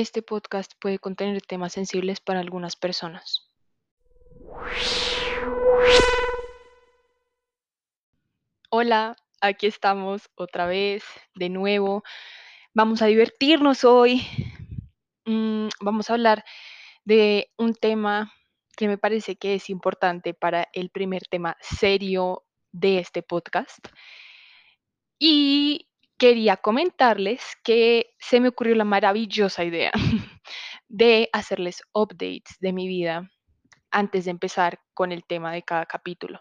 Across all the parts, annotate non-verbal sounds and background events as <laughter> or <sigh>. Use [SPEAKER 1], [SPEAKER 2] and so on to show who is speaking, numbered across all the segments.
[SPEAKER 1] este podcast puede contener temas sensibles para algunas personas. Hola, aquí estamos otra vez, de nuevo. Vamos a divertirnos hoy. Mm, vamos a hablar de un tema que me parece que es importante para el primer tema serio de este podcast. Y quería comentarles que se me ocurrió la maravillosa idea <laughs> de hacerles updates de mi vida antes de empezar con el tema de cada capítulo.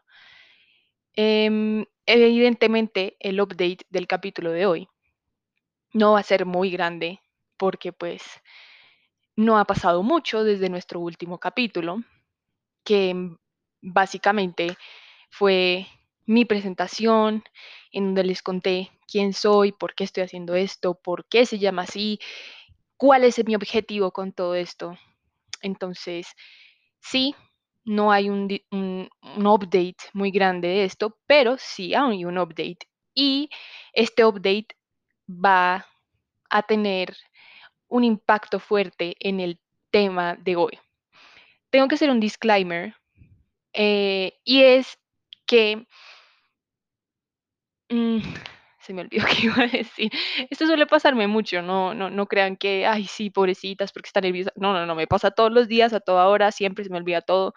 [SPEAKER 1] Em, evidentemente, el update del capítulo de hoy no va a ser muy grande porque pues no ha pasado mucho desde nuestro último capítulo, que básicamente fue mi presentación en donde les conté quién soy, por qué estoy haciendo esto, por qué se llama así, cuál es mi objetivo con todo esto. Entonces, sí, no hay un, update muy grande de esto, pero sí hay un update. Y este update va a tener un impacto fuerte en el tema de hoy. Tengo que hacer un disclaimer eh, y es que mm, se me olvidó <laughs> que iba a decir. Esto suele pasarme mucho, no, no, no crean que, ay, sí, pobrecitas, porque está nerviosa. No, no, no, me pasa todos los días, a toda hora, siempre se me olvida todo.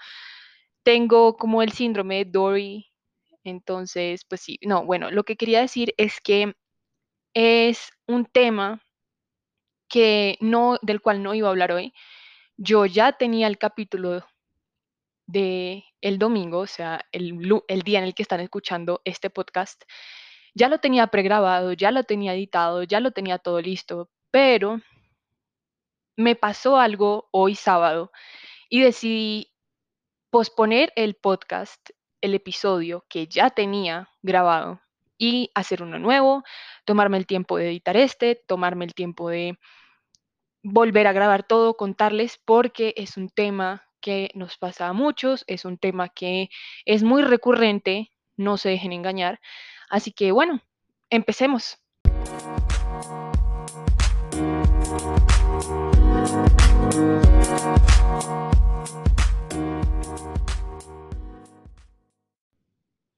[SPEAKER 1] Tengo como el síndrome de Dory, entonces, pues sí, no, bueno, lo que quería decir es que es un tema que no, del cual no iba a hablar hoy. Yo ya tenía el capítulo de el domingo, o sea, el, el día en el que están escuchando este podcast, ya lo tenía pregrabado, ya lo tenía editado, ya lo tenía todo listo, pero me pasó algo hoy sábado y decidí posponer el podcast, el episodio que ya tenía grabado y hacer uno nuevo, tomarme el tiempo de editar este, tomarme el tiempo de volver a grabar todo, contarles, porque es un tema que nos pasa a muchos, es un tema que es muy recurrente, no se dejen engañar. Así que bueno, empecemos.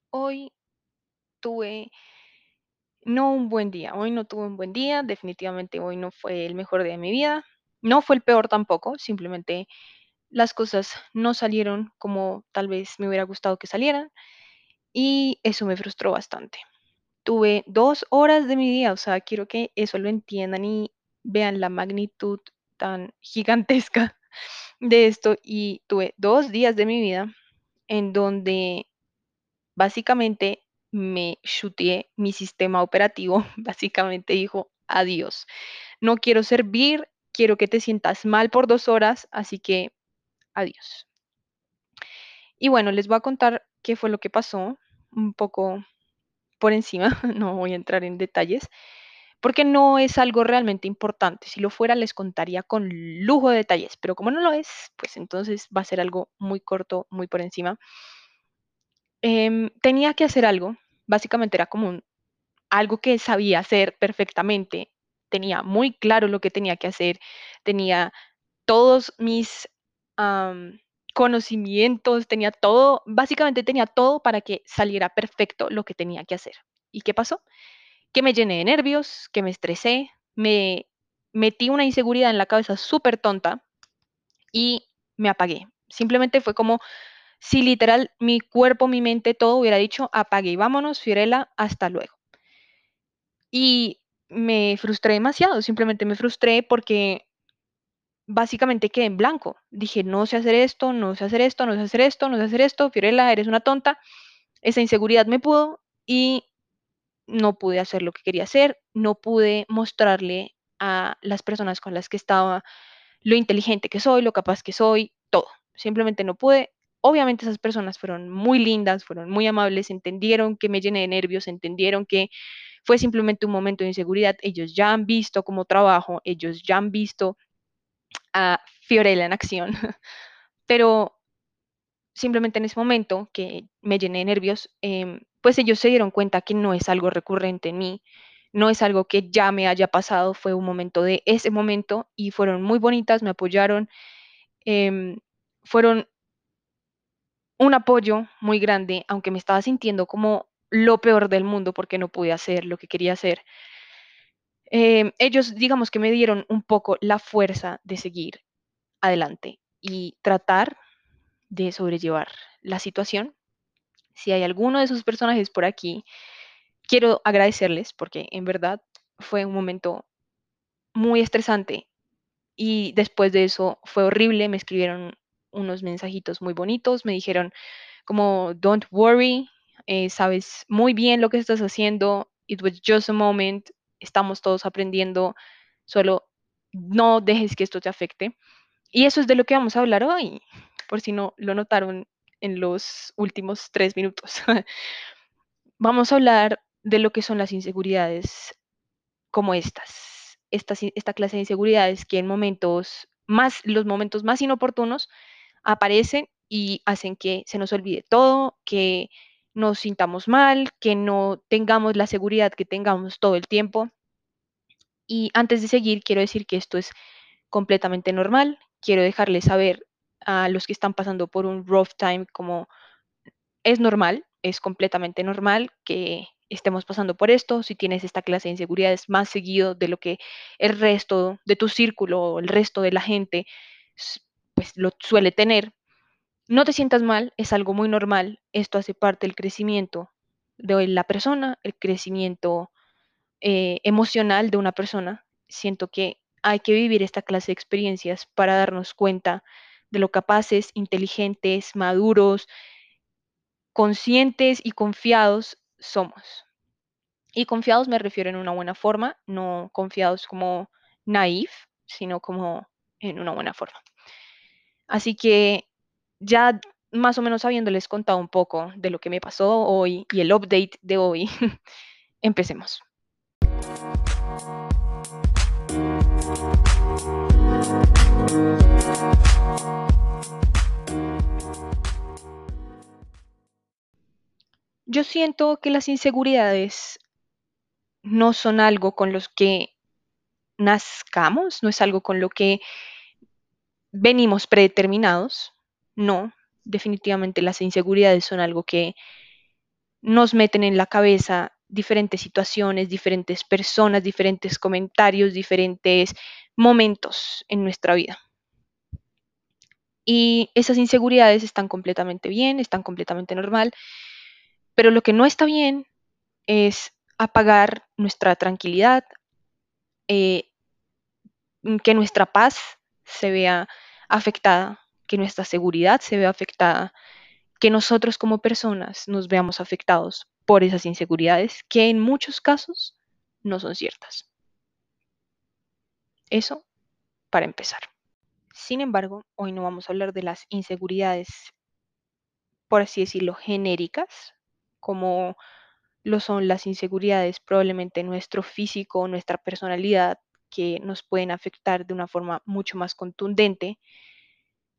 [SPEAKER 1] Hoy tuve no un buen día, hoy no tuve un buen día, definitivamente hoy no fue el mejor día de mi vida, no fue el peor tampoco, simplemente las cosas no salieron como tal vez me hubiera gustado que salieran y eso me frustró bastante. Tuve dos horas de mi día, o sea, quiero que eso lo entiendan y vean la magnitud tan <laughs> gigantesca de esto y tuve dos días de mi vida en donde básicamente me chuteé mi sistema operativo, <laughs> básicamente dijo adiós. No quiero servir, quiero que te sientas mal por dos horas, así que adiós. Y bueno, les voy a contar qué fue lo que pasó, un poco por encima, <laughs> no voy a entrar en detalles, porque no es algo realmente importante. Si lo fuera, les contaría con lujo de detalles, pero como no lo es, pues entonces va a ser algo muy corto, muy por encima. Em, tenía que hacer algo, básicamente era como algo que sabía hacer perfectamente, tenía muy claro lo que tenía que hacer, tenía todos mis conocimientos, tenía todo, básicamente tenía todo para que saliera perfecto lo que tenía que hacer. ¿Y qué pasó? Que me llené de nervios, que me estresé, me metí una inseguridad en la cabeza súper tonta y me apagué. Simplemente fue como si literal mi cuerpo, mi mente, todo hubiera dicho, apague y vámonos, Fiorella, hasta luego. Y me frustré demasiado, simplemente me frustré porque básicamente quedé en blanco. Dije, no sé hacer esto, no sé hacer esto, no sé hacer esto, no sé hacer esto, Fiorella, eres una tonta. Esa inseguridad me pudo y no pude hacer lo que quería hacer, no pude mostrarle a las personas con las que estaba lo inteligente que soy, lo capaz que soy, todo. Simplemente no pude. Obviamente esas personas fueron muy lindas, fueron muy amables, entendieron que me llené de nervios, entendieron que fue simplemente un momento de inseguridad. Ellos ya han visto cómo trabajo, ellos ya han visto a Fiorella en acción, <laughs> pero simplemente en ese momento que me llené de nervios, em, pues ellos se dieron cuenta que no es algo recurrente en mí, no es algo que ya me haya pasado, fue un momento de ese momento y fueron muy bonitas, me apoyaron, em, fueron un apoyo muy grande, aunque me estaba sintiendo como lo peor del mundo porque no pude hacer lo que quería hacer. Em, ellos, digamos que me dieron un poco la fuerza de seguir adelante y tratar de sobrellevar la situación. Si hay alguno de esos personajes por aquí, quiero agradecerles porque en verdad fue un momento muy estresante y después de eso fue horrible, me escribieron unos mensajitos muy bonitos, me dijeron como, don't worry, eh, sabes muy bien lo que estás haciendo, it was just a moment, estamos todos aprendiendo, solo no dejes que esto te afecte. Y eso es de lo que vamos a hablar hoy, por si no lo notaron en los últimos tres minutos. <laughs> vamos a hablar de lo que son las inseguridades como estas, estas esta clase de inseguridades que en momentos más, los momentos más inoportunos aparecen y hacen que se nos olvide todo, que nos sintamos mal, que no tengamos la seguridad que tengamos todo el tiempo. Y antes de seguir, quiero decir que esto es completamente normal. Quiero dejarles saber a los que están pasando por un rough time como es normal, es completamente normal que estemos pasando por esto, si tienes esta clase de inseguridades más seguido de lo que el resto de tu círculo, el resto de la gente, pues lo suele tener, no te sientas mal, es algo muy normal, esto hace parte del crecimiento de la persona, el crecimiento eh, emocional de una persona. Siento que hay que vivir esta clase de experiencias para darnos cuenta de lo capaces, inteligentes, maduros, conscientes y confiados somos. Y confiados me refiero en una buena forma, no confiados como naif, sino como en una buena forma. Así que ya más o menos habiéndoles contado un poco de lo que me pasó hoy y el update de hoy, <laughs> empecemos. Yo siento que las inseguridades no son algo con los que nazcamos, no es algo con lo que venimos predeterminados, no, definitivamente las inseguridades son algo que nos meten en la cabeza diferentes situaciones, diferentes personas, diferentes comentarios, diferentes momentos en nuestra vida. Y esas inseguridades están completamente bien, están completamente normal, pero lo que no está bien es apagar nuestra tranquilidad, eh, que nuestra paz se vea afectada, que nuestra seguridad se vea afectada, que nosotros como personas nos veamos afectados por esas inseguridades que en muchos casos no son ciertas. Eso para empezar. Sin embargo, hoy no vamos a hablar de las inseguridades, por así decirlo, genéricas, como lo son las inseguridades probablemente nuestro físico, nuestra personalidad, que nos pueden afectar de una forma mucho más contundente.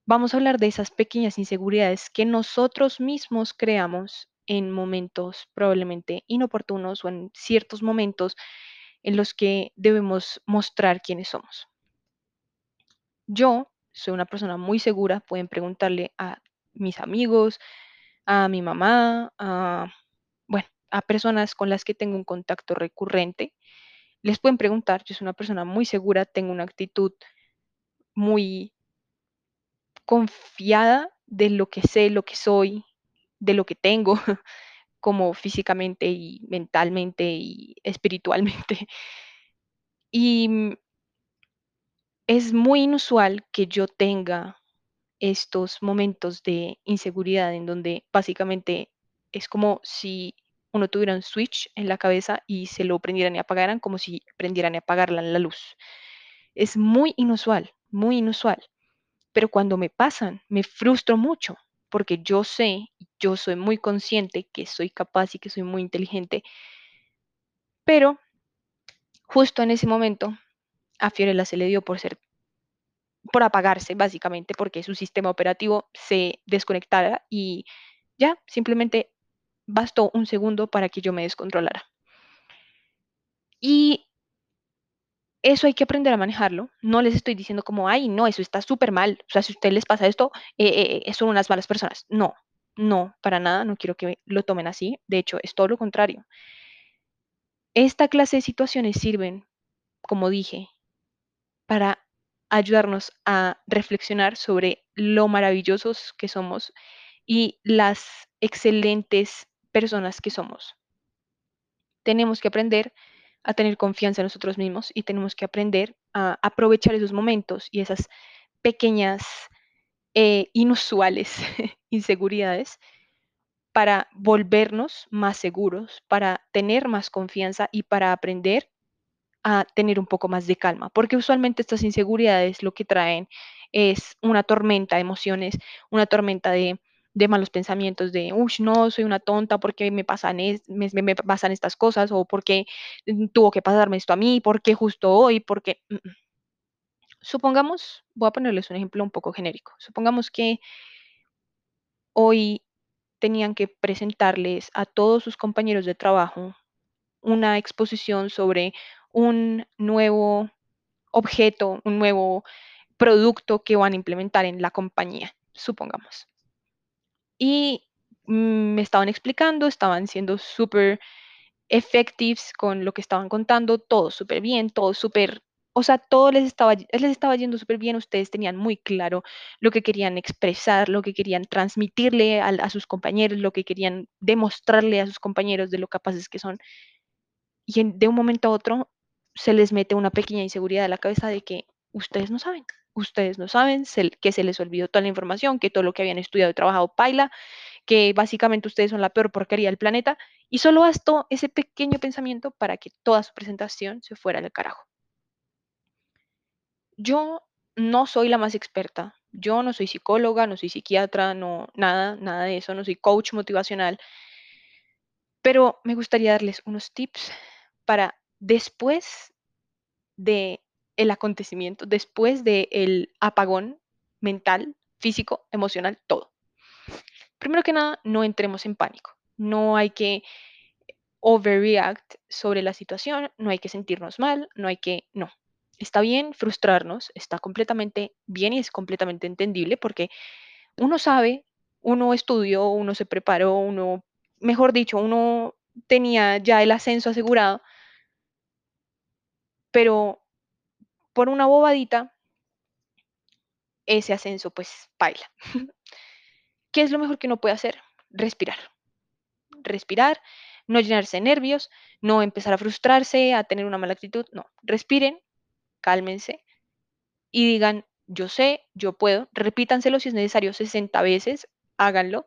[SPEAKER 1] Vamos a hablar de esas pequeñas inseguridades que nosotros mismos creamos en momentos probablemente inoportunos o en ciertos momentos en los que debemos mostrar quiénes somos. Yo soy una persona muy segura, pueden preguntarle a mis amigos, a mi mamá, a, bueno, a personas con las que tengo un contacto recurrente. Les pueden preguntar, yo soy una persona muy segura, tengo una actitud muy confiada de lo que sé, lo que soy, de lo que tengo, <laughs> como físicamente y mentalmente y espiritualmente. <laughs> Y mm, es muy inusual que yo tenga estos momentos de inseguridad en donde básicamente es como si uno tuviera un switch en la cabeza y se lo prendieran y apagaran como si prendieran y apagaran la luz. Es muy inusual, muy inusual. Pero cuando me pasan, me frustro mucho porque yo sé, yo soy muy consciente que soy capaz y que soy muy inteligente. Pero justo en ese momento a Fiorella se le dio por ser por apagarse básicamente porque su sistema operativo se desconectara y ya simplemente bastó un segundo para que yo me descontrolara. Y eso hay que aprender a manejarlo. No les estoy diciendo como, ay, no, eso está súper mal. O sea, si a ustedes les pasa esto, eh, eh, son unas malas personas. No, no, para nada, no quiero que lo tomen así. De hecho, es todo lo contrario. Esta clase de situaciones sirven, como dije, para ayudarnos a reflexionar sobre lo maravillosos que somos y las excelentes personas que somos. Tenemos que aprender a tener confianza en nosotros mismos y tenemos que aprender a aprovechar esos momentos y esas pequeñas, eh, inusuales <laughs> inseguridades para volvernos más seguros, para tener más confianza y para aprender a tener un poco más de calma, porque usualmente estas inseguridades lo que traen es una tormenta de emociones, una tormenta de, de malos pensamientos, de, uy, no, soy una tonta, porque me pasan, es, me, me pasan estas cosas? O porque tuvo que pasarme esto a mí? ¿Por qué justo hoy? Porque, mm, mm. supongamos, voy a ponerles un ejemplo un poco genérico, supongamos que hoy tenían que presentarles a todos sus compañeros de trabajo una exposición sobre un nuevo objeto, un nuevo producto que van a implementar en la compañía, supongamos. Y mm, me estaban explicando, estaban siendo súper effectives con lo que estaban contando, todo súper bien, todo súper, o sea, todo les estaba, les estaba yendo súper bien, ustedes tenían muy claro lo que querían expresar, lo que querían transmitirle a, a sus compañeros, lo que querían demostrarle a sus compañeros de lo capaces que son. Y en- de un momento a otro se les mete una pequeña inseguridad a la cabeza de que ustedes no saben, ustedes no saben, que se les olvidó toda la información, que todo lo que habían estudiado y trabajado paila, que básicamente ustedes son la peor porquería del planeta, y solo bastó ese pequeño pensamiento para que toda su presentación se fuera al carajo. Yo no soy la más experta, yo no soy psicóloga, no soy psiquiatra, no, nada, nada de eso, no soy coach motivacional, pero me gustaría darles unos tips para después de el acontecimiento, después del apagón mental, físico, emocional, todo. Primero que nada, no entremos en pánico. No hay que overreact sobre la situación, no hay que sentirnos mal, no hay que, no. Está bien frustrarnos, está completamente bien y es completamente entendible porque uno sabe, uno estudió, uno se preparó, uno, mejor dicho, uno tenía ya el ascenso asegurado, pero por una bobadita, ese ascenso pues baila. <laughs> ¿Qué es lo mejor que uno puede hacer? Respirar. Respirar, no llenarse de nervios, no empezar a frustrarse, a tener una mala actitud. No, respiren, cálmense y digan, yo sé, yo puedo. Repítanselo si es necesario 60 veces, háganlo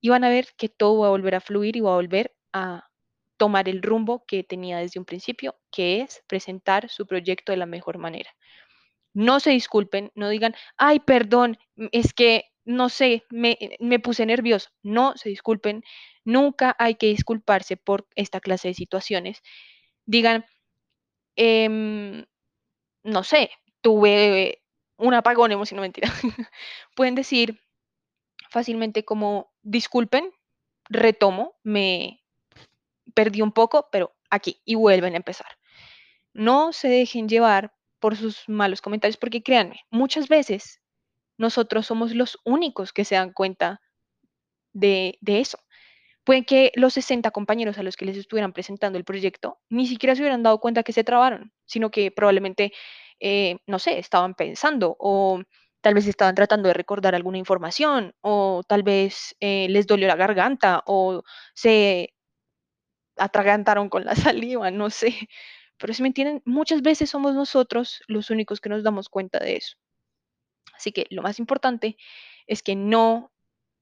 [SPEAKER 1] y van a ver que todo va a volver a fluir y va a volver a tomar el rumbo que tenía desde un principio, que es presentar su proyecto de la mejor manera. No se disculpen, no digan, ay, perdón, mm, es que, no sé, me, eh, me puse nervioso. No se disculpen, nunca hay que disculparse por esta clase de situaciones. Digan, em, no sé, tuve un apagón emocional, <laughs> mentira. Pueden decir fácilmente como, disculpen, retomo, me perdí un poco, pero aquí, y vuelven a empezar. No se dejen llevar por sus malos comentarios, porque créanme, muchas veces nosotros somos los únicos que se dan cuenta de, eso. Pueden que los 60 compañeros a los que les estuvieran presentando el proyecto ni siquiera se hubieran dado cuenta que se trabaron, sino que probablemente, eh, no sé, estaban pensando o tal vez estaban tratando de recordar alguna información o tal vez eh, les dolió la garganta o se atragantaron con la <laughs> saliva, no sé. Pero si me entienden, muchas veces somos nosotros los únicos que nos damos cuenta de eso. Así que lo más importante es que no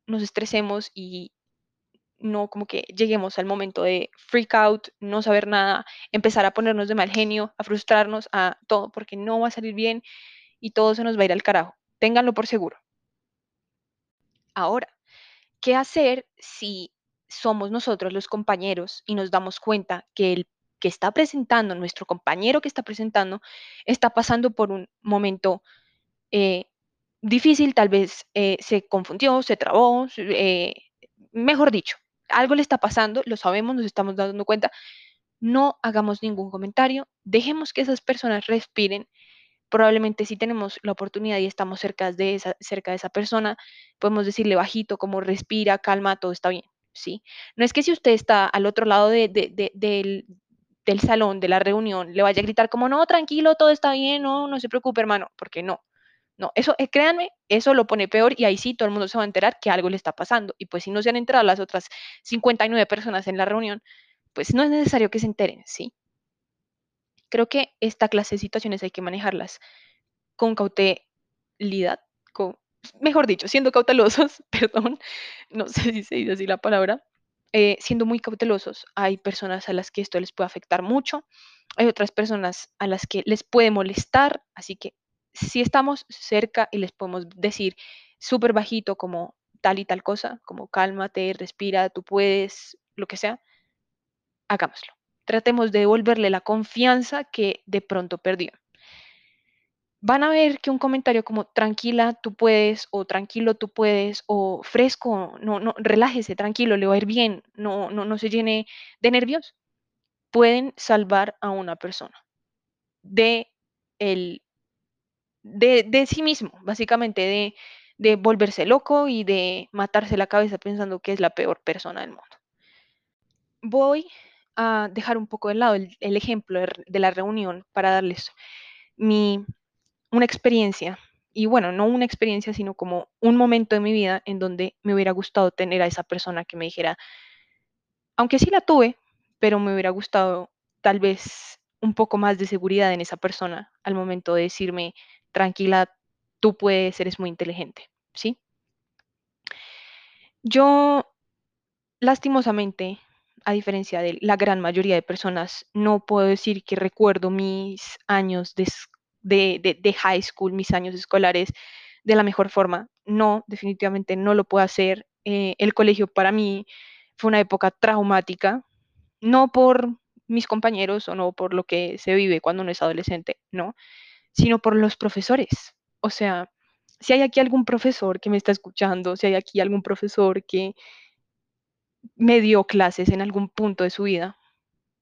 [SPEAKER 1] nos estresemos y no como que lleguemos al momento de freak out, no saber nada, empezar a ponernos de mal genio, a frustrarnos, a todo, porque no va a salir bien y todo se nos va a ir al carajo. Ténganlo por seguro. Ahora, ¿qué hacer si somos nosotros los compañeros y nos damos cuenta que el que está presentando, nuestro compañero que está presentando, está pasando por un momento eh, difícil, tal vez eh, se confundió, se trabó, eh, mejor dicho, algo le está pasando, lo sabemos, nos estamos dando cuenta, no hagamos ningún comentario, dejemos que esas personas respiren. Probablemente si tenemos la oportunidad y estamos cerca de esa, cerca de esa persona, podemos decirle bajito como respira, calma, todo está bien, ¿sí? No es que si usted está al otro lado de, de- de- del, del salón, de la reunión, le vaya a gritar como, no, tranquilo, todo está bien, no, no se preocupe, hermano, porque no. No, eso, eh, créanme, eso lo pone peor y ahí sí todo el mundo se va a enterar que algo le está pasando. Y pues si no se han enterado las otras 59 personas en la reunión, pues no es necesario que se enteren, ¿sí? Creo que esta clase de situaciones hay que manejarlas con cautelidad, con, mejor dicho, siendo cautelosos, <laughs> perdón, no sé si se dice así la palabra, eh, siendo muy cautelosos. Hay personas a las que esto les puede afectar mucho, hay otras personas a las que les puede molestar, así que si estamos cerca y les podemos decir súper bajito como tal y tal cosa, como cálmate, respira, tú puedes, lo que sea, hagámoslo. Tratemos de devolverle la confianza que de pronto perdió. Van a ver que un comentario como tranquila, tú puedes, o tranquilo, tú puedes, o fresco, no, no, relájese, tranquilo, le va a ir bien, no, no, no se llene de nervios, pueden salvar a una persona de el de, de sí mismo, básicamente de, de volverse loco y de matarse la cabeza pensando que es la peor persona del mundo. Voy a dejar un poco de lado el, el ejemplo de, de la reunión para darles mi, una experiencia, y bueno, no una experiencia, sino como un momento de mi vida en donde me hubiera gustado tener a esa persona que me dijera, aunque sí la tuve, pero me hubiera gustado tal vez un poco más de seguridad en esa persona al momento de decirme, tranquila, tú puedes, eres muy inteligente, ¿sí? Yo, lastimosamente, a diferencia de la gran mayoría de personas, no puedo decir que recuerdo mis años de, de, de- high school, mis años escolares, de la mejor forma. No, definitivamente no lo puedo hacer. Eh, el colegio para mí fue una época traumática, no por mis compañeros o no por lo que se vive cuando uno es adolescente, no, sino por los profesores. O sea, si hay aquí algún profesor que me está escuchando, si hay aquí algún profesor que me dio clases en algún punto de su vida,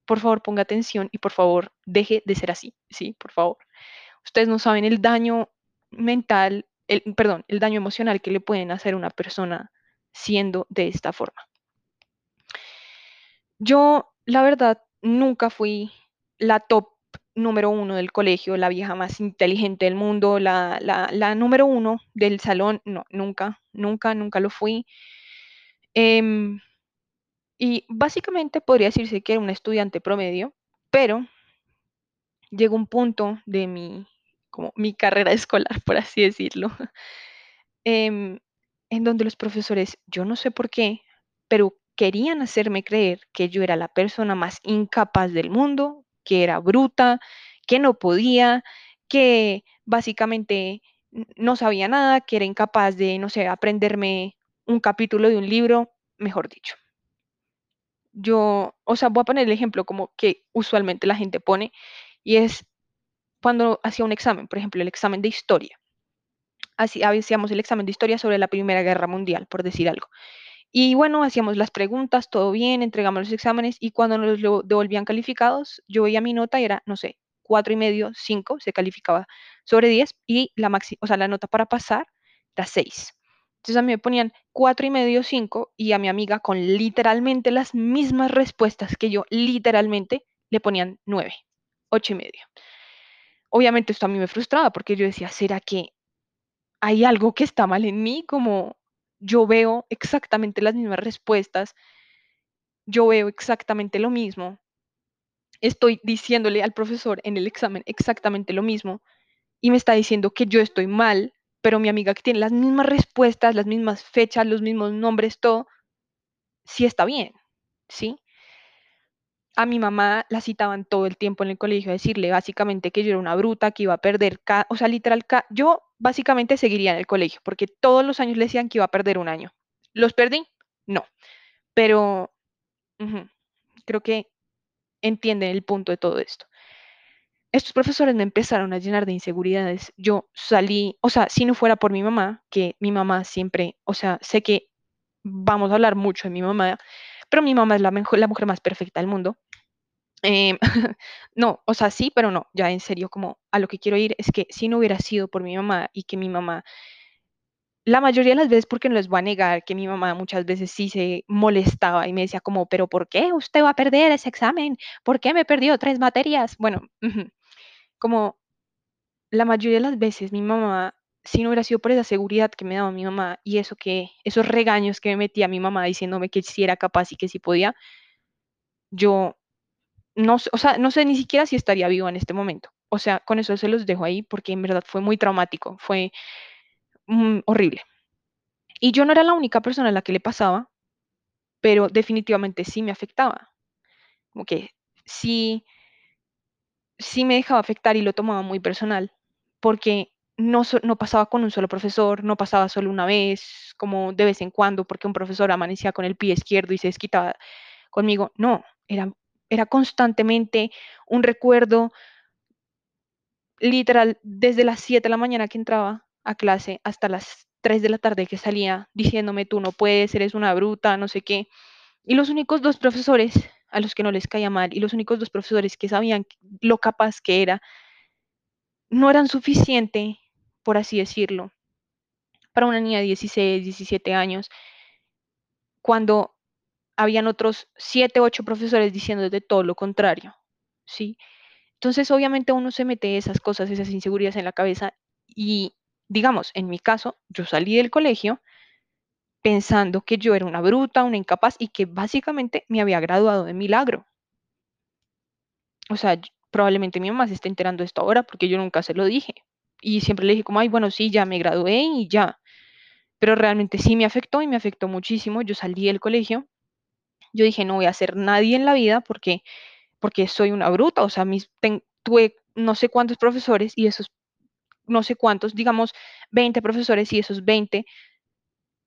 [SPEAKER 1] por favor ponga atención y por favor deje de ser así, sí, por favor. Ustedes no saben el daño mental, el, perdón, el daño emocional que le pueden hacer a una persona siendo de esta forma. Yo, la verdad, nunca fui la top número uno del colegio, la vieja más inteligente del mundo, la, la, la número uno del salón. No, nunca, nunca, nunca lo fui. Em, y básicamente podría decirse que era un estudiante promedio, pero llegó un punto de mi, como mi carrera <laughs> escolar, por así decirlo, em, en donde los profesores, yo no sé por qué, pero querían hacerme creer que yo era la persona más incapaz del mundo, que era bruta, que no podía, que básicamente no sabía nada, que era incapaz de, no sé, aprenderme un capítulo de un libro, mejor dicho. Yo, o sea, voy a poner el ejemplo como que usualmente la gente pone, y es cuando hacía un examen, por ejemplo, el examen de historia. Así, hacíamos el examen de historia sobre la Primera Guerra Mundial, por decir algo. Y bueno, hacíamos las preguntas, todo bien, entregamos los exámenes y cuando nos lo devolvían calificados, yo veía mi nota era, no sé, cuatro y medio, cinco, se calificaba sobre 10 y la máxima, o sea, la nota para pasar era 6. Entonces a mí me ponían cuatro y medio, cinco y a mi amiga con literalmente las mismas respuestas que yo, literalmente, le ponían nueve, ocho y medio. Obviamente esto a mí me frustraba porque yo decía, ¿será que hay algo que está mal en mí? Como yo veo exactamente las mismas respuestas, yo veo exactamente lo mismo, estoy diciéndole al profesor en el examen exactamente lo mismo y me está diciendo que yo estoy mal, pero mi amiga que tiene las mismas respuestas, las mismas fechas, los mismos nombres, todo, sí está bien, ¿sí? A mi mamá la citaban todo el tiempo en el colegio a decirle básicamente que yo era una bruta, que iba a perder, ca- o sea, literal, yo básicamente seguiría en el colegio, porque todos los años le decían que iba a perder un año. ¿Los perdí? No, pero creo que entienden el punto de todo esto. Estos profesores me empezaron a llenar de inseguridades. Yo salí, o sea, si no fuera por mi mamá, que mi mamá siempre, o sea, sé que vamos a hablar mucho de mi mamá, pero mi mamá es la, mujer más perfecta del mundo Em, <laughs> no, o sea, sí, pero no, ya en serio, como a lo que quiero ir es que si no hubiera sido por mi mamá y que mi mamá, la mayoría de las veces, porque no les voy a negar que mi mamá muchas veces sí se molestaba y me decía como, pero ¿por qué usted va a perder ese examen? ¿Por qué me perdió tres materias? Bueno, <laughs> como la mayoría de las veces mi mamá, si no hubiera sido por esa seguridad que me daba mi mamá y eso que, esos regaños que me metía mi mamá diciéndome que sí era capaz y que sí podía, yo no, o sea, no sé ni siquiera si estaría viva en este momento. O sea, con eso se los dejo ahí porque en verdad fue muy traumático, fue mm, horrible. Y yo no era la única persona a la que le pasaba, pero definitivamente sí me afectaba. Como que sí, sí me dejaba afectar y lo tomaba muy personal, porque no, no pasaba con un solo profesor, no pasaba solo una vez, como de vez en cuando, porque un profesor amanecía con el pie izquierdo y se desquitaba conmigo. No, era, era constantemente un recuerdo literal, desde las 7 de la mañana que entraba a clase hasta las 3 de la tarde que salía, diciéndome, tú no puedes, eres una bruta, no sé qué. Y los únicos dos profesores a los que no les caía mal y los únicos dos profesores que sabían lo capaz que era, no eran suficiente, por así decirlo, para una niña de 16, 17 años, cuando habían otros 7, 8 profesores diciendo de todo lo contrario, ¿sí? Entonces, obviamente uno se mete esas cosas, esas inseguridades en la cabeza y, digamos, en mi caso, yo salí del colegio pensando que yo era una bruta, una incapaz y que básicamente me había graduado de milagro. O sea, probablemente mi mamá se esté enterando esto ahora porque yo nunca se lo dije. Y siempre le dije como, ay, bueno, sí, ya me gradué y ya. Pero realmente sí me afectó y me afectó muchísimo. Yo salí del colegio, yo dije, no voy a ser nadie en la vida porque, porque soy una bruta. O sea, mis, tuve no sé cuántos profesores y esos no sé cuántos, digamos 20 profesores y esos 20,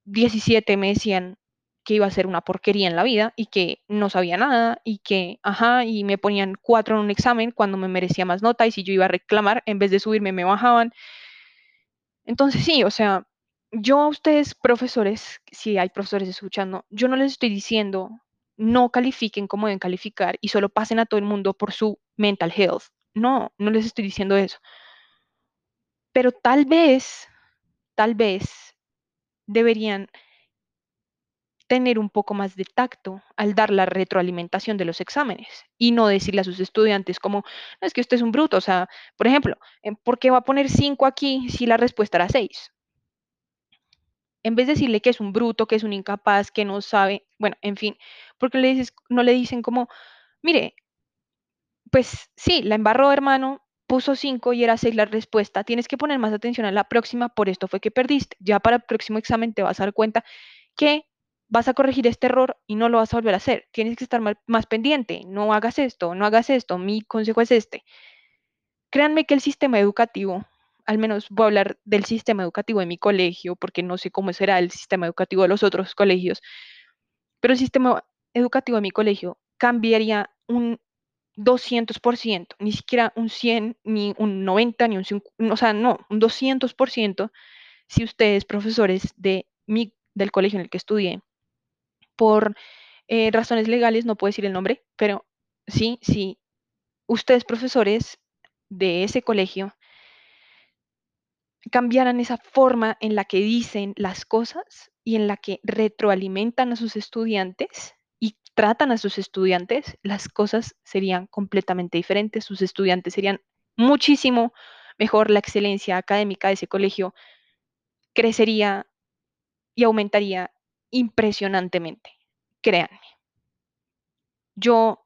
[SPEAKER 1] 17 me decían que iba a ser una porquería en la vida y que no sabía nada y que, ajá, y me ponían cuatro en un examen cuando me merecía más nota y si yo iba a reclamar, en vez de subirme, me bajaban. Entonces, sí, o sea, yo a ustedes, profesores, si hay profesores escuchando, yo no les estoy diciendo no califiquen como deben calificar y solo pasen a todo el mundo por su mental health. No, no les estoy diciendo eso. Pero tal vez, tal vez deberían tener un poco más de tacto al dar la retroalimentación de los exámenes y no decirle a sus estudiantes como, "No, es que usted es un bruto, o sea, por ejemplo, "em, ¿por qué va a poner 5 aquí si la respuesta era 6? En vez de decirle que es un bruto, que es un incapaz, que no sabe, bueno, en fin, porque le dices, no le dicen como, mire, pues sí, la embarró, hermano, puso 5 y era 6 la respuesta, tienes que poner más atención a la próxima, por esto fue que perdiste, ya para el próximo examen te vas a dar cuenta que vas a corregir este error y no lo vas a volver a hacer. Tienes que estar más pendiente. No hagas esto, no hagas esto. Mi consejo es este. Créanme que el sistema educativo, al menos voy a hablar del sistema educativo de mi colegio, porque no sé cómo será el sistema educativo de los otros colegios, pero el sistema educativo de mi colegio cambiaría un 200%, ni siquiera un 100, ni un 90, ni un 50, o sea, no, un 200% si ustedes, profesores de mi, del colegio en el que estudié, por eh, razones legales, no puedo decir el nombre, pero sí, sí, ustedes profesores de ese colegio cambiaran esa forma en la que dicen las cosas y en la que retroalimentan a sus estudiantes y tratan a sus estudiantes, las cosas serían completamente diferentes, sus estudiantes serían muchísimo mejor, la excelencia académica de ese colegio crecería y aumentaría impresionantemente. Créanme, yo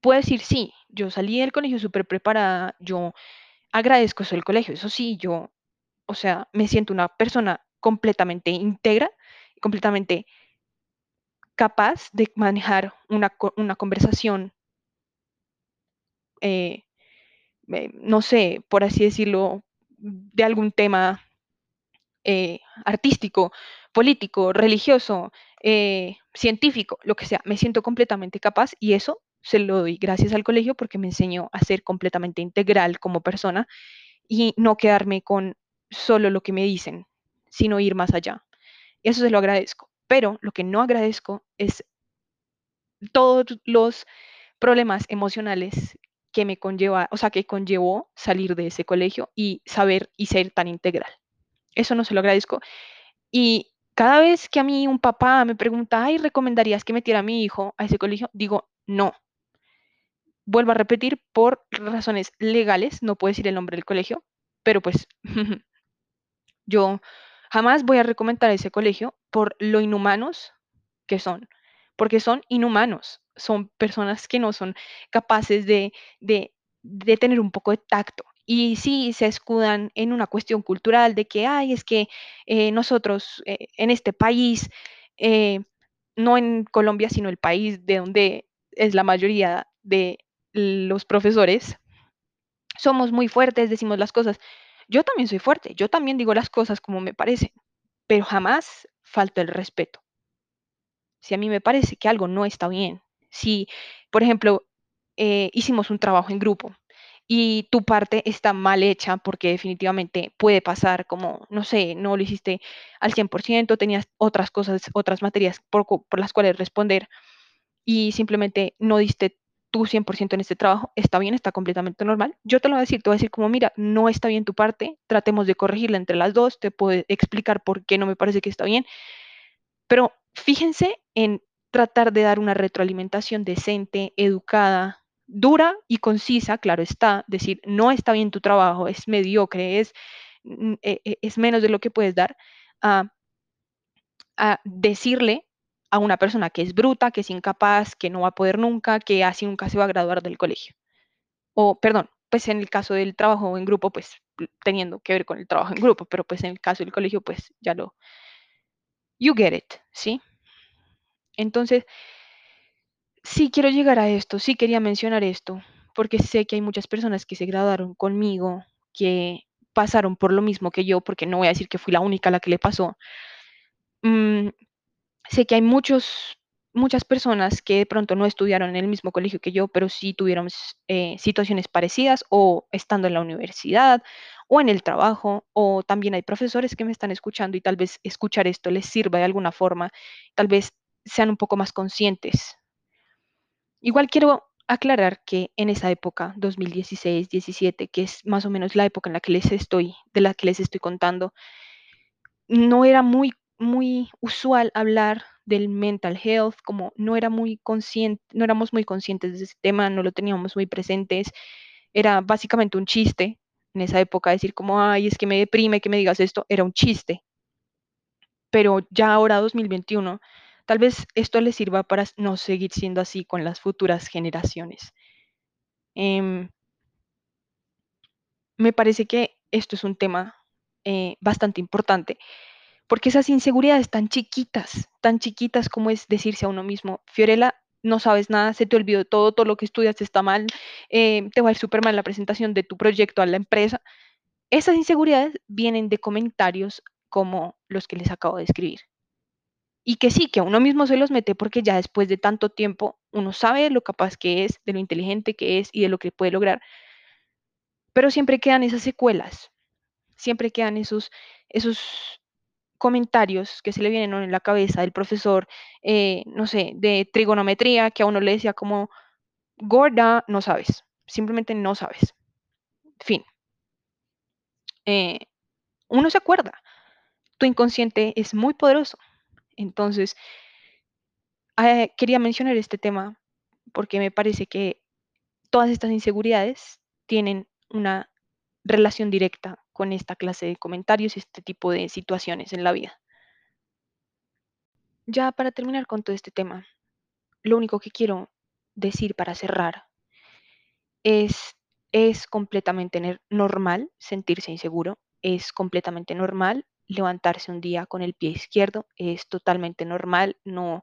[SPEAKER 1] puedo decir, sí, yo salí del colegio súper preparada, yo agradezco eso del colegio, eso sí, yo, o sea, me siento una persona completamente íntegra, completamente capaz de manejar una, una conversación, eh, eh, no sé, por así decirlo, de algún tema eh, artístico, político, religioso, eh, científico, lo que sea. Me siento completamente capaz y eso se lo doy gracias al colegio porque me enseñó a ser completamente integral como persona y no quedarme con solo lo que me dicen, sino ir más allá. Eso se lo agradezco. Pero lo que no agradezco es todos los problemas emocionales que me conlleva, o sea, que conllevó salir de ese colegio y saber y ser tan integral. Eso no se lo agradezco. Y cada vez que a mí un papá me pregunta, ay, ¿recomendarías que metiera a mi hijo a ese colegio? Digo, no. Vuelvo a repetir, por razones legales, no puedo decir el nombre del colegio, pero pues <laughs> yo jamás voy a recomendar ese colegio por lo inhumanos que son, porque son inhumanos, son personas que no son capaces de, de, de tener un poco de tacto. Y sí se escudan en una cuestión cultural de que, ay, es que eh, nosotros eh, en este país, eh, no en Colombia, sino el país de donde es la mayoría de los profesores, somos muy fuertes, decimos las cosas. Yo también soy fuerte, yo también digo las cosas como me parecen, pero jamás falta el respeto. Si a mí me parece que algo no está bien, si, por ejemplo, hicimos un trabajo en grupo y tu parte está mal hecha porque definitivamente puede pasar como, no sé, no lo hiciste al 100%, tenías otras cosas, otras materias por, por las cuales responder y simplemente no diste tu 100% en este trabajo, está bien, está completamente normal. Yo te lo voy a decir, te voy a decir como, mira, no está bien tu parte, tratemos de corregirla entre las dos, te puedo explicar por qué no me parece que está bien, pero fíjense en tratar de dar una retroalimentación decente, educada, dura y concisa, claro está, decir, no está bien tu trabajo, es mediocre, es, mm, e, e, es menos de lo que puedes dar, a, a decirle a una persona que es bruta, que es incapaz, que no va a poder nunca, que así nunca se va a graduar del colegio. O, perdón, pues en el caso del trabajo en grupo, pues teniendo que ver con el trabajo en grupo, pero pues en el caso del colegio, pues ya lo... You get it, ¿sí? Entonces, sí quiero llegar a esto, sí quería mencionar esto, porque sé que hay muchas personas que se graduaron conmigo, que pasaron por lo mismo que yo, porque no voy a decir que fui la única a la que le pasó. Mm, sé que hay muchos, muchas personas que de pronto no estudiaron en el mismo colegio que yo, pero sí tuvieron eh, situaciones parecidas o estando en la universidad o en el trabajo, o también hay profesores que me están escuchando y tal vez escuchar esto les sirva de alguna forma, tal vez sean un poco más conscientes. Igual quiero aclarar que en esa época, 2016, 17, que es más o menos la época en la que les estoy, de la que les estoy contando, no era muy muy usual hablar del mental health, como no era muy consciente, no éramos muy conscientes de ese tema, no lo teníamos muy presentes, era básicamente un chiste en esa época decir como, ay, es que me deprime que me digas esto, era un chiste. Pero ya ahora 2021, tal vez esto les sirva para no seguir siendo así con las futuras generaciones. Em, me parece que esto es un tema eh, bastante importante porque esas inseguridades tan chiquitas, tan chiquitas como es decirse a uno mismo, Fiorella, no sabes nada, se te olvidó todo, todo lo que estudias está mal, eh, te va a ir súper mal la presentación de tu proyecto a la empresa. Esas inseguridades vienen de comentarios como los que les acabo de escribir. Y que sí, que a uno mismo se los mete porque ya después de tanto tiempo uno sabe lo capaz que es, de lo inteligente que es y de lo que puede lograr. Pero siempre quedan esas secuelas, siempre quedan esos, esos comentarios que se le vienen en la cabeza del profesor, eh, no sé, de trigonometría, que a uno le decía como, gorda, no sabes, simplemente no sabes. Fin. Eh, uno se acuerda, tu inconsciente es muy poderoso. Entonces, eh, quería mencionar este tema porque me parece que todas estas inseguridades tienen una relación directa con esta clase de comentarios y este tipo de situaciones en la vida. Ya para terminar con todo este tema, lo único que quiero decir para cerrar es, es completamente normal sentirse inseguro, es completamente normal levantarse un día con el pie izquierdo, es totalmente normal no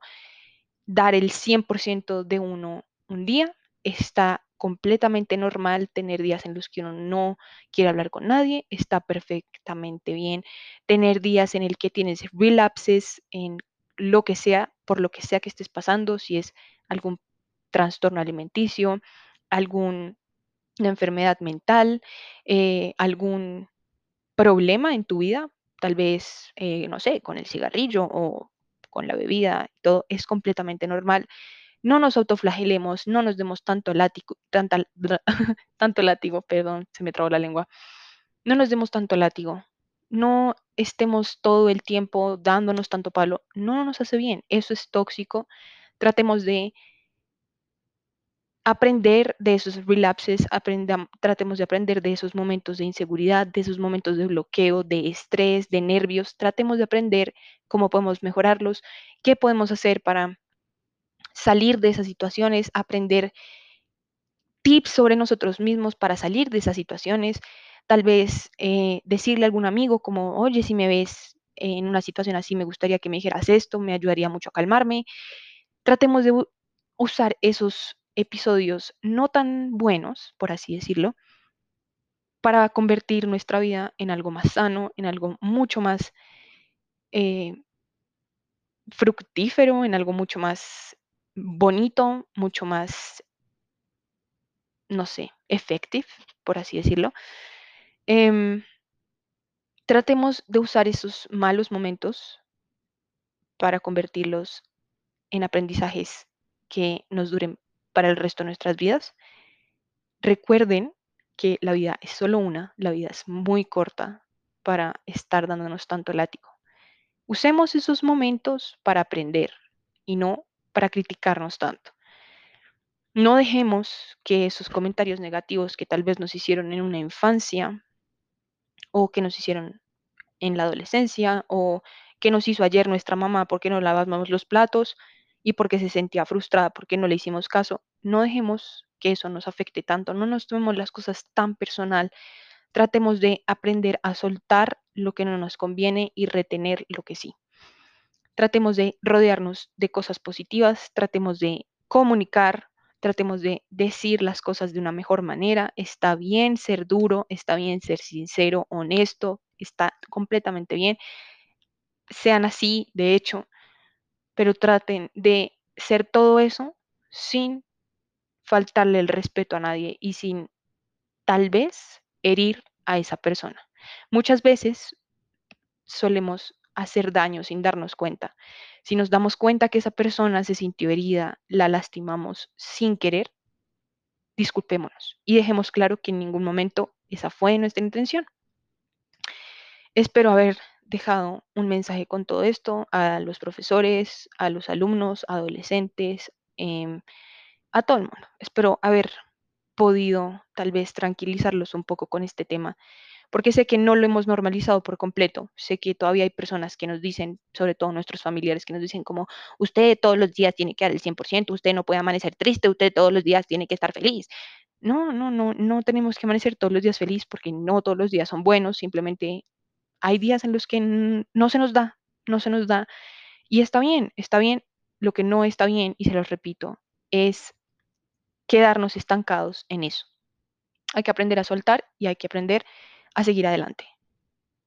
[SPEAKER 1] dar el 100% de uno un día, está completamente normal tener días en los que uno no quiere hablar con nadie, está perfectamente bien tener días en el que tienes relapses en lo que sea, por lo que sea que estés pasando, si es algún trastorno alimenticio, alguna enfermedad mental, eh, algún problema en tu vida, tal vez, eh, no sé, con el cigarrillo o con la bebida, todo es completamente normal. No nos autoflagelemos, no nos demos tanto látigo, tanta, <laughs> tanto látigo, perdón, se me trabó la lengua, no nos demos tanto látigo, no estemos todo el tiempo dándonos tanto palo, no nos hace bien, eso es tóxico, tratemos de aprender de esos relapses, tratemos de aprender de esos momentos de inseguridad, de esos momentos de bloqueo, de estrés, de nervios, tratemos de aprender cómo podemos mejorarlos, qué podemos hacer para salir de esas situaciones, aprender tips sobre nosotros mismos para salir de esas situaciones, tal vez eh, decirle a algún amigo como, oye, si me ves en una situación así, me gustaría que me dijeras esto, me ayudaría mucho a calmarme. Tratemos de usar esos episodios no tan buenos, por así decirlo, para convertir nuestra vida en algo más sano, en algo mucho más eh, fructífero, en algo mucho más bonito, mucho más, no sé, effective, por así decirlo. Em, tratemos de usar esos malos momentos para convertirlos en aprendizajes que nos duren para el resto de nuestras vidas. Recuerden que la vida es solo una, la vida es muy corta para estar dándonos tanto látigo. Usemos esos momentos para aprender y no para criticarnos tanto. No dejemos que esos comentarios negativos que tal vez nos hicieron en una infancia o que nos hicieron en la adolescencia o que nos hizo ayer nuestra mamá porque no lavamos los platos y porque se sentía frustrada porque no le hicimos caso, no dejemos que eso nos afecte tanto, no nos tomemos las cosas tan personal, tratemos de aprender a soltar lo que no nos conviene y retener lo que sí. Tratemos de rodearnos de cosas positivas, tratemos de comunicar, tratemos de decir las cosas de una mejor manera. Está bien ser duro, está bien ser sincero, honesto, está completamente bien. Sean así, de hecho, pero traten de ser todo eso sin faltarle el respeto a nadie y sin tal vez herir a esa persona. Muchas veces solemos hacer daño sin darnos cuenta. Si nos damos cuenta que esa persona se sintió herida, la lastimamos sin querer, disculpémonos y dejemos claro que en ningún momento esa fue nuestra intención. Espero haber dejado un mensaje con todo esto a los profesores, a los alumnos, adolescentes, em, a todo el mundo. Espero haber podido tal vez tranquilizarlos un poco con este tema porque sé que no lo hemos normalizado por completo. Sé que todavía hay personas que nos dicen, sobre todo nuestros familiares, que nos dicen como, usted todos los días tiene que dar el 100%, usted no puede amanecer triste, usted todos los días tiene que estar feliz. No, no, no, no tenemos que amanecer todos los días feliz porque no todos los días son buenos, simplemente hay días en los que no se nos da, no se nos da. Y está bien, está bien. Lo que no está bien, y se los repito, es quedarnos estancados en eso. Hay que aprender a soltar y hay que aprender a seguir adelante.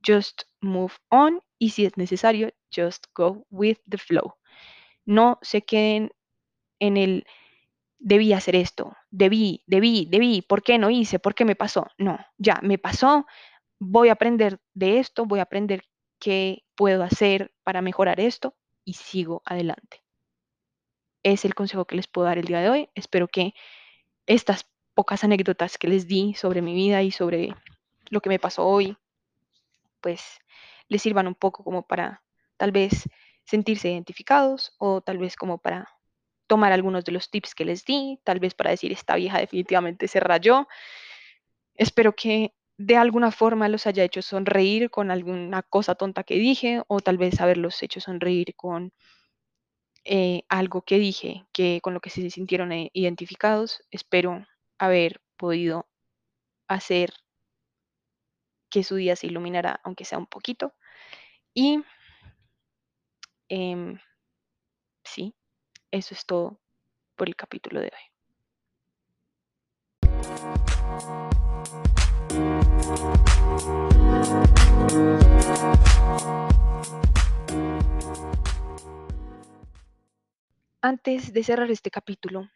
[SPEAKER 1] Just move on y si es necesario, just go with the flow. No se queden en el debí hacer esto, debí, debí, debí, ¿por qué no hice? ¿Por qué me pasó? No, ya, me pasó, voy a aprender de esto, voy a aprender qué puedo hacer para mejorar esto y sigo adelante. Es el consejo que les puedo dar el día de hoy. Espero que estas pocas anécdotas que les di sobre mi vida y sobre lo que me pasó hoy, pues les sirvan un poco como para tal vez sentirse identificados o tal vez como para tomar algunos de los tips que les di, tal vez para decir esta vieja definitivamente se rayó. Espero que de alguna forma los haya hecho sonreír con alguna cosa tonta que dije o tal vez haberlos hecho sonreír con eh, algo que dije que con lo que se sintieron eh, identificados. Espero haber podido hacer que su día se iluminará, aunque sea un poquito. Y em, sí, eso es todo por el capítulo de hoy. Antes de cerrar este capítulo,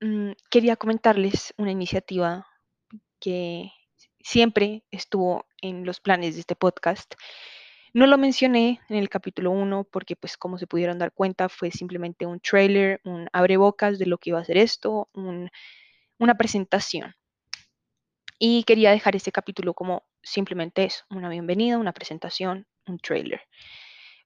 [SPEAKER 1] mm, quería comentarles una iniciativa que siempre estuvo en los planes de este podcast. No lo mencioné en el capítulo 1 porque, pues, como se pudieron dar cuenta, fue simplemente un trailer, un abrebocas de lo que iba a ser esto, una presentación. Y quería dejar este capítulo como simplemente eso, una bienvenida, una presentación, un trailer.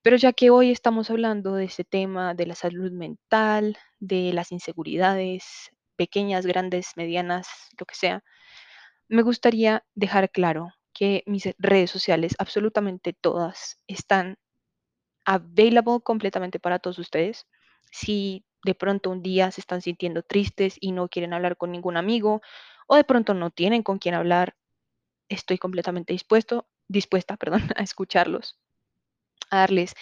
[SPEAKER 1] Pero ya que hoy estamos hablando de este tema de la salud mental, de las inseguridades, pequeñas, grandes, medianas, lo que sea, me gustaría dejar claro que mis redes sociales, absolutamente todas, están available completamente para todos ustedes. Si de pronto un día se están sintiendo tristes y no quieren hablar con ningún amigo, o de pronto no tienen con quién hablar, estoy completamente dispuesto, dispuesta <laughs> perdón, a escucharlos, a darles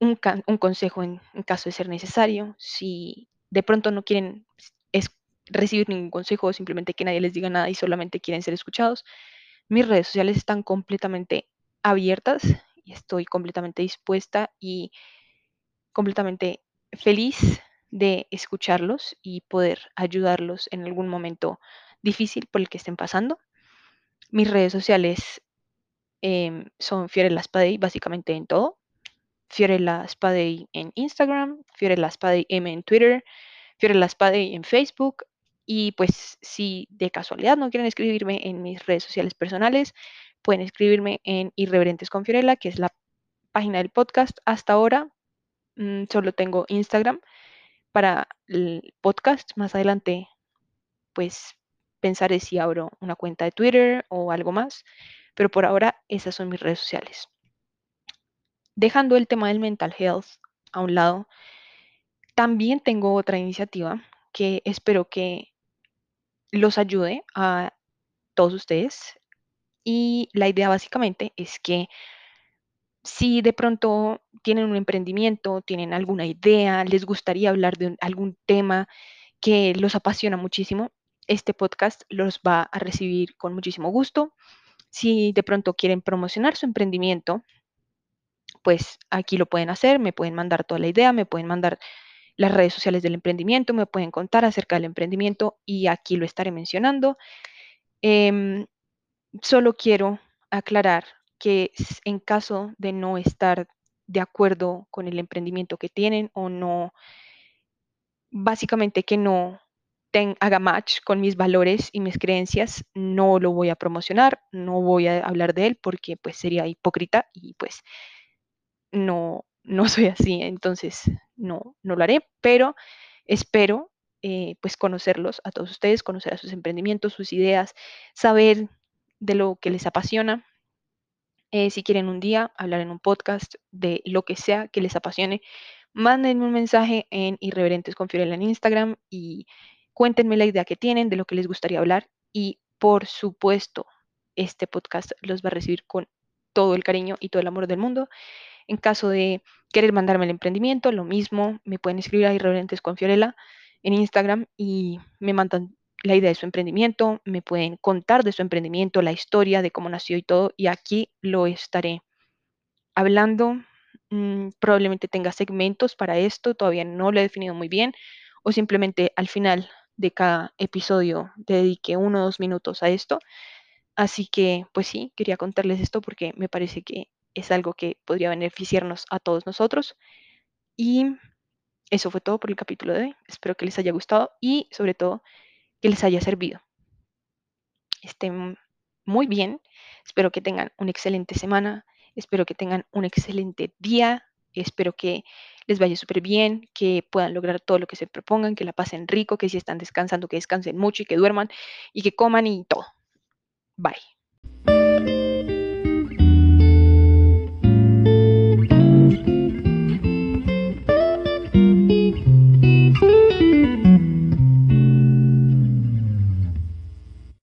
[SPEAKER 1] un, consejo en, en, caso de ser necesario. Si de pronto no quieren recibir ningún consejo o simplemente que nadie les diga nada y solamente quieren ser escuchados, mis redes sociales están completamente abiertas y estoy completamente dispuesta y completamente feliz de escucharlos y poder ayudarlos en algún momento difícil por el que estén pasando. Mis redes sociales eh, son Fiorella Spadey básicamente en todo. Fiorella Spadey en Instagram, Fiorella Spadey M en Twitter, Fiorella Spadey en Facebook. Y pues si de casualidad no quieren escribirme en mis redes sociales personales, pueden escribirme en Irreverentes con Fiorella, que es la página del podcast. Hasta ahora mmm, solo tengo Instagram para el podcast. Más adelante, pues pensaré si abro una cuenta de Twitter o algo más, pero por ahora esas son mis redes sociales. Dejando el tema del mental health a un lado, también tengo otra iniciativa que espero que los ayude a todos ustedes. Y la idea básicamente es que si de pronto tienen un emprendimiento, tienen alguna idea, les gustaría hablar de algún tema que los apasiona muchísimo, este podcast los va a recibir con muchísimo gusto. Si de pronto quieren promocionar su emprendimiento, pues aquí lo pueden hacer, me pueden mandar toda la idea, me pueden mandar las redes sociales del emprendimiento, me pueden contar acerca del emprendimiento y aquí lo estaré mencionando. Eh, solo quiero aclarar que en caso de no estar de acuerdo con el emprendimiento que tienen o no, básicamente que no ten, haga match con mis valores y mis creencias, no lo voy a promocionar, no voy a hablar de él porque pues sería hipócrita y pues no, no soy así, entonces no, no lo haré, pero espero eh, pues conocerlos a todos ustedes, conocer a sus emprendimientos, sus ideas, saber de lo que les apasiona. Eh, si quieren un día hablar en un podcast de lo que sea que les apasione, mándenme un mensaje en Irreverentes con en Instagram y cuéntenme la idea que tienen, de lo que les gustaría hablar y por supuesto, este podcast los va a recibir con todo el cariño y todo el amor del mundo. En caso de querer mandarme el emprendimiento, lo mismo, me pueden escribir a Irreverentes con Fiorella en Instagram y me mandan la idea de su emprendimiento, me pueden contar de su emprendimiento, la historia de cómo nació y todo, y aquí lo estaré hablando. Mm, probablemente tenga segmentos para esto, todavía no lo he definido muy bien, o simplemente al final de cada episodio dedique uno o dos minutos a esto. Así que, pues sí, quería contarles esto porque me parece que es algo que podría beneficiarnos a todos nosotros. Y eso fue todo por el capítulo de hoy. Espero que les haya gustado y sobre todo que les haya servido. Estén muy bien. Espero que tengan una excelente semana. Espero que tengan un excelente día. Espero que les vaya súper bien, que puedan lograr todo lo que se propongan, que la pasen rico, que si están descansando, que descansen mucho y que duerman y que coman y todo. Bye.